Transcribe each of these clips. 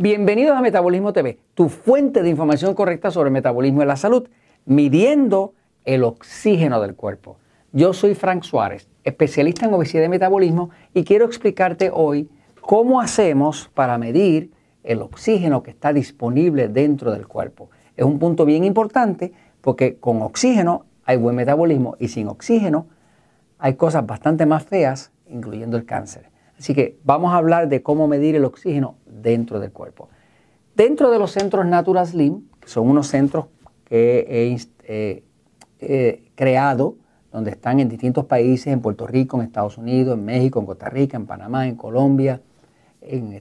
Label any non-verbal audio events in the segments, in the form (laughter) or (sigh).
Bienvenidos a Metabolismo TV, tu fuente de información correcta sobre el metabolismo y la salud, midiendo el oxígeno del cuerpo. Yo soy Frank Suárez, especialista en obesidad y metabolismo, y quiero explicarte hoy cómo hacemos para medir el oxígeno que está disponible dentro del cuerpo. Es un punto bien importante porque con oxígeno hay buen metabolismo y sin oxígeno hay cosas bastante más feas, incluyendo el cáncer. Así que vamos a hablar de cómo medir el oxígeno dentro del cuerpo. Dentro de los centros Natural Slim, que son unos centros que he eh, creado, donde están en distintos países, en Puerto Rico, en Estados Unidos, en México, en Costa Rica, en Panamá, en Colombia,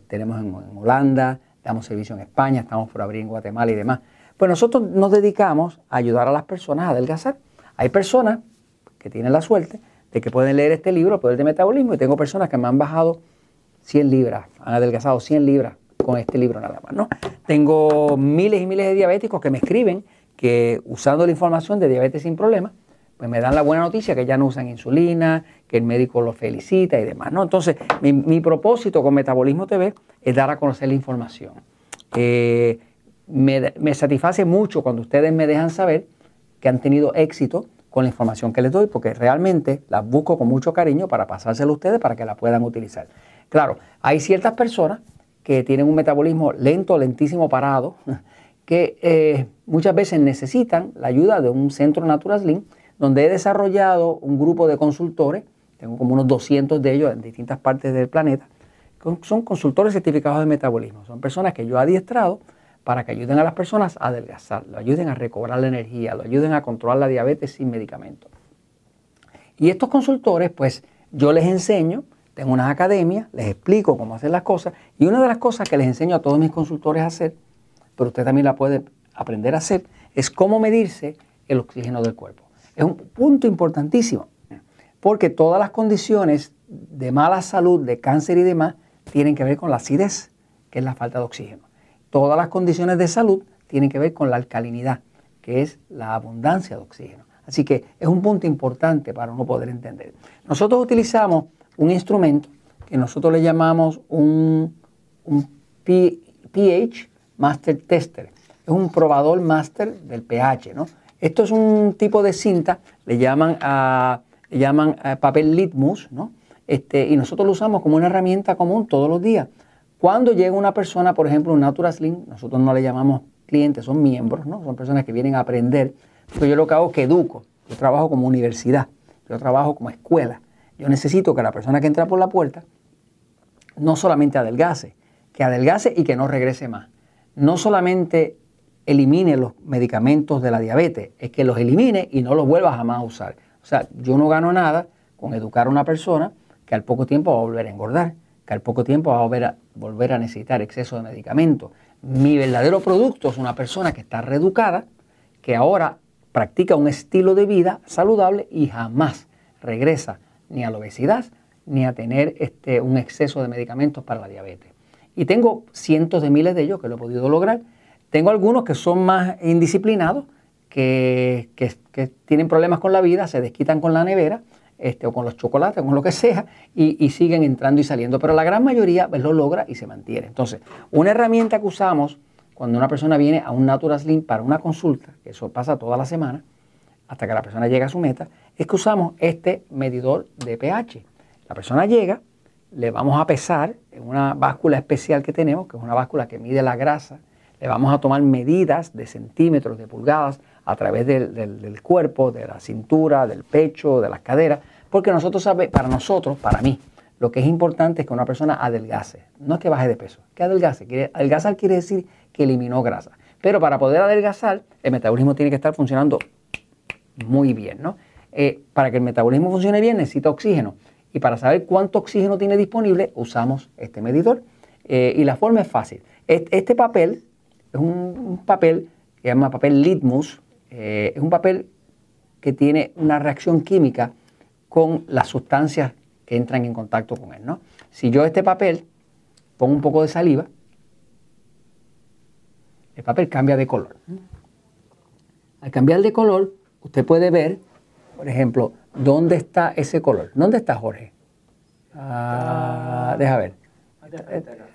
tenemos en, en Holanda, damos servicio en España, estamos por abrir en Guatemala y demás. Pues nosotros nos dedicamos a ayudar a las personas a adelgazar. Hay personas que tienen la suerte que pueden leer este libro, el poder de metabolismo, y tengo personas que me han bajado 100 libras, han adelgazado 100 libras con este libro nada más, ¿no? Tengo miles y miles de diabéticos que me escriben que usando la información de diabetes sin problemas, pues me dan la buena noticia que ya no usan insulina, que el médico los felicita y demás, ¿no? Entonces, mi, propósito con Metabolismo TV es dar a conocer la información. Eh, me, me satisface mucho cuando ustedes me dejan saber que han tenido éxito con la información que les doy, porque realmente las busco con mucho cariño para pasárselo a ustedes para que la puedan utilizar. Claro, hay ciertas personas que tienen un metabolismo lento, lentísimo, parado, (laughs) que eh, muchas veces necesitan la ayuda de un centro Natural Slim, donde he desarrollado un grupo de consultores, tengo como unos 200 de ellos en distintas partes del planeta, son consultores certificados de metabolismo, son personas que yo he adiestrado para que ayuden a las personas a adelgazar, lo ayuden a recobrar la energía, lo ayuden a controlar la diabetes sin medicamentos. Y estos consultores, pues yo les enseño, tengo unas academias, les explico cómo hacer las cosas, y una de las cosas que les enseño a todos mis consultores a hacer, pero usted también la puede aprender a hacer, es cómo medirse el oxígeno del cuerpo. Es un punto importantísimo, porque todas las condiciones de mala salud, de cáncer y demás, tienen que ver con la acidez, que es la falta de oxígeno todas las condiciones de salud tienen que ver con la alcalinidad, que es la abundancia de oxígeno. Así que es un punto importante para uno poder entender. Nosotros utilizamos un instrumento que nosotros le llamamos un, pH Master Tester. Es un probador master del pH, ¿no? Esto es un tipo de cinta, le llaman, a, llaman papel litmus, ¿no? Este, y nosotros lo usamos como una herramienta común todos los días. Cuando llega una persona, por ejemplo, un Natural Slim, nosotros no le llamamos clientes, son miembros, ¿no? Son personas que vienen a aprender. Porque yo lo que hago es que educo. Yo trabajo como universidad, yo trabajo como escuela. Yo necesito que la persona que entra por la puerta no solamente adelgace, que adelgace y que no regrese más. No solamente elimine los medicamentos de la diabetes, es que los elimine y no los vuelva jamás a usar. O sea, yo no gano nada con educar a una persona que al poco tiempo va a volver a engordar que al poco tiempo va a volver a, necesitar exceso de medicamentos. Mi verdadero producto es una persona que está reeducada, que ahora practica un estilo de vida saludable y jamás regresa ni a la obesidad ni a tener este, un exceso de medicamentos para la diabetes. Y tengo cientos de miles de ellos que lo he podido lograr. Tengo algunos que son más indisciplinados, que, que tienen problemas con la vida, se desquitan con la nevera este, o con los chocolates, con lo que sea, y, siguen entrando y saliendo. Pero la gran mayoría pues, lo logra y se mantiene. Entonces, una herramienta que usamos cuando una persona viene a un Natural Slim para una consulta, que eso pasa toda la semana, hasta que la persona llega a su meta, es que usamos este medidor de pH. La persona llega, le vamos a pesar en una báscula especial que tenemos, que es una báscula que mide la grasa, le vamos a tomar medidas de centímetros, de pulgadas, a través del, cuerpo, de la cintura, del pecho, de las caderas, porque nosotros sabemos, para nosotros, para mí, lo que es importante es que una persona adelgace, no es que baje de peso, que adelgace. adelgazar quiere decir que eliminó grasa. Pero para poder adelgazar, el metabolismo tiene que estar funcionando muy bien, ¿no? Eh, para que el metabolismo funcione bien necesita oxígeno. Y para saber cuánto oxígeno tiene disponible, usamos este medidor. Eh, y la forma es fácil. Este, papel es un papel que se llama papel litmus, eh, es un papel que tiene una reacción química con las sustancias que entran en contacto con él. ¿no? Si yo este papel pongo un poco de saliva, el papel cambia de color. Al cambiar de color, usted puede ver, por ejemplo, dónde está ese color. ¿Dónde está Jorge? Ah, deja ver.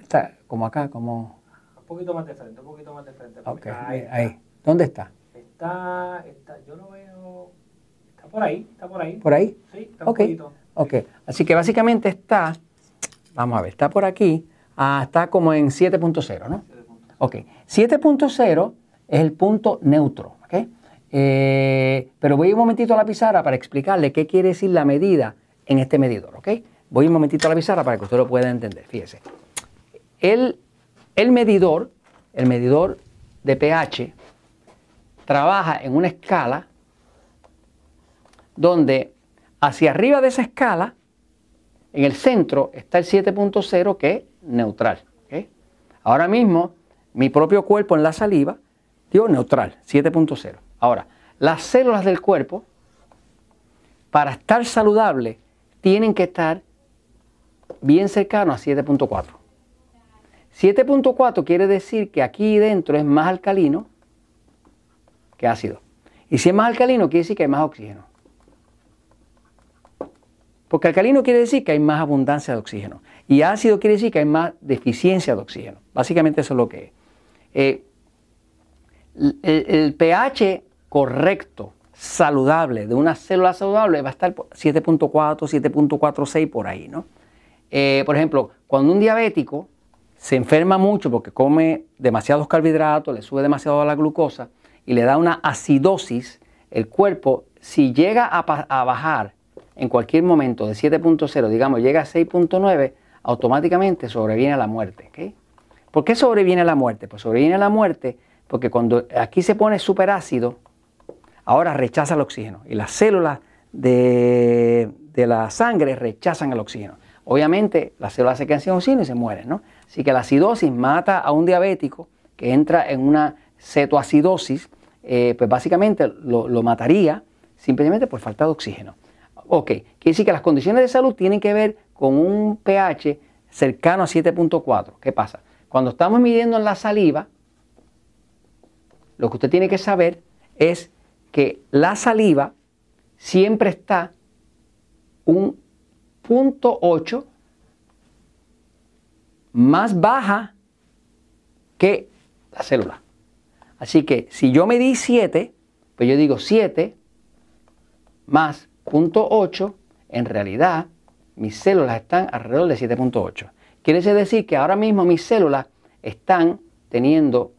Está como acá, como... poquito más de frente, un poquito más de frente. Ok, ahí. ¿Dónde está? Está, está, yo lo veo, está por ahí, está por ahí. ¿Por ahí? Sí, está un poquito. Ok, así que básicamente está, vamos a ver, está por aquí, ah, está como en 7.0, ¿no? Ok, 7.0 es el punto neutro, ¿ok? Eh, pero voy un momentito a la pizarra para explicarle qué quiere decir la medida en este medidor, ¿ok? Voy un momentito a la pizarra para que usted lo pueda entender, fíjese. El, el medidor, el medidor de pH, trabaja en una escala donde hacia arriba de esa escala, en el centro, está el 7.0 que es neutral. Ahora mismo, mi propio cuerpo en la saliva, digo neutral, 7.0. Ahora, las células del cuerpo, para estar saludables, tienen que estar bien cercanos a 7.4. 7.4 quiere decir que aquí dentro es más alcalino que ácido. Y si es más alcalino, quiere decir que hay más oxígeno. Porque alcalino quiere decir que hay más abundancia de oxígeno. Y ácido quiere decir que hay más deficiencia de oxígeno. Básicamente eso es lo que es. Eh, el, pH correcto, saludable, de una célula saludable va a estar 7.4, 7.46 por ahí, ¿no? Eh, por ejemplo, cuando un diabético se enferma mucho porque come demasiados carbohidratos, le sube demasiado la glucosa y le da una acidosis, el cuerpo, si llega a bajar en cualquier momento de 7.0, digamos, llega a 6.9, automáticamente sobreviene la muerte. ¿Por qué sobreviene la muerte? Pues sobreviene la muerte porque cuando aquí se pone superácido, ahora rechaza el oxígeno y las células de, la sangre rechazan el oxígeno. Obviamente las células se quedan sin oxígeno y se mueren, ¿no? Así que la acidosis mata a un diabético que entra en una cetoacidosis, eh, pues básicamente lo, lo mataría simplemente por falta de oxígeno. Ok, quiere decir que las condiciones de salud tienen que ver con un pH cercano a 7.4. ¿Qué pasa? Cuando estamos midiendo en la saliva, lo que usted tiene que saber es que la saliva siempre está un punto 8 más baja que la célula. Así que si yo medí 7, pues yo digo 7 más Punto 8, en realidad mis células están alrededor de 7.8. Quiere decir que ahora mismo mis células están teniendo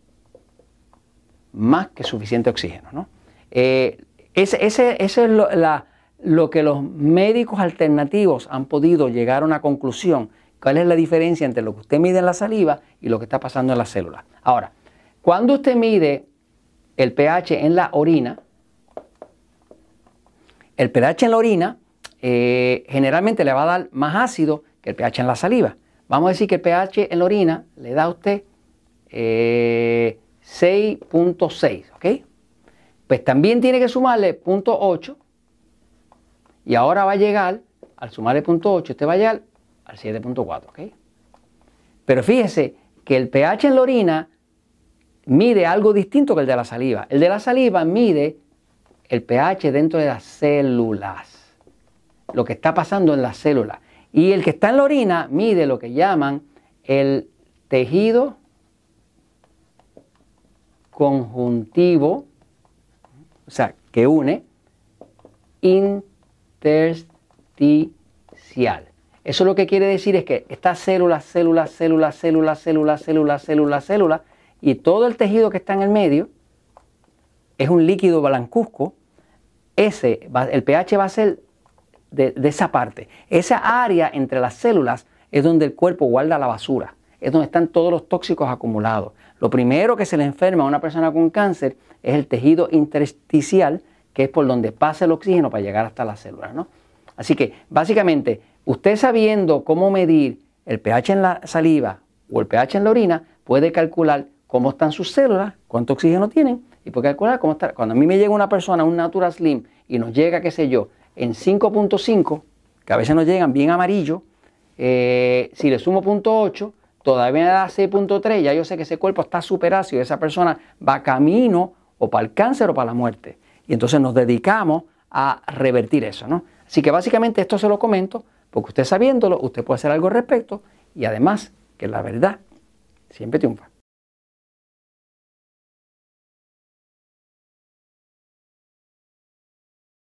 más que suficiente oxígeno. ¿no? Eh, ese, es lo, lo, que los médicos alternativos han podido llegar a una conclusión. ¿Cuál es la diferencia entre lo que usted mide en la saliva y lo que está pasando en las células? Ahora, cuando usted mide el pH en la orina, el pH en la orina eh, generalmente le va a dar más ácido que el pH en la saliva. Vamos a decir que el pH en la orina le da a usted 6.6, eh, ¿ok? Pues también tiene que sumarle 0.8 y ahora va a llegar, al sumarle 0.8, usted va a llegar al 7.4, ¿ok? Pero fíjese que el pH en la orina mide algo distinto que el de la saliva. El de la saliva mide el pH dentro de las células, lo que está pasando en las células. Y el que está en la orina mide lo que llaman el tejido conjuntivo, o sea, que une intersticial. Eso lo que quiere decir es que estas células, células, células, células, células, células, células, células, y todo el tejido que está en el medio es un líquido blancuzco ese, el pH va a ser de, esa parte. Esa área entre las células es donde el cuerpo guarda la basura, es donde están todos los tóxicos acumulados. Lo primero que se le enferma a una persona con cáncer es el tejido intersticial, que es por donde pasa el oxígeno para llegar hasta las células. ¿no? Así que básicamente, usted sabiendo cómo medir el pH en la saliva o el pH en la orina, puede calcular cómo están sus células, cuánto oxígeno tienen y puede calcular cómo está. Cuando a mí me llega una persona, un Natural Slim, y nos llega, qué sé yo, en 5.5, que a veces nos llegan bien amarillo, eh, si le sumo 0.8, todavía me da 6.3, ya yo sé que ese cuerpo está super ácido, esa persona va camino o para el cáncer o para la muerte. Y entonces nos dedicamos a revertir eso, ¿no? Así que básicamente esto se lo comento, porque usted sabiéndolo, usted puede hacer algo al respecto y además que la verdad siempre triunfa.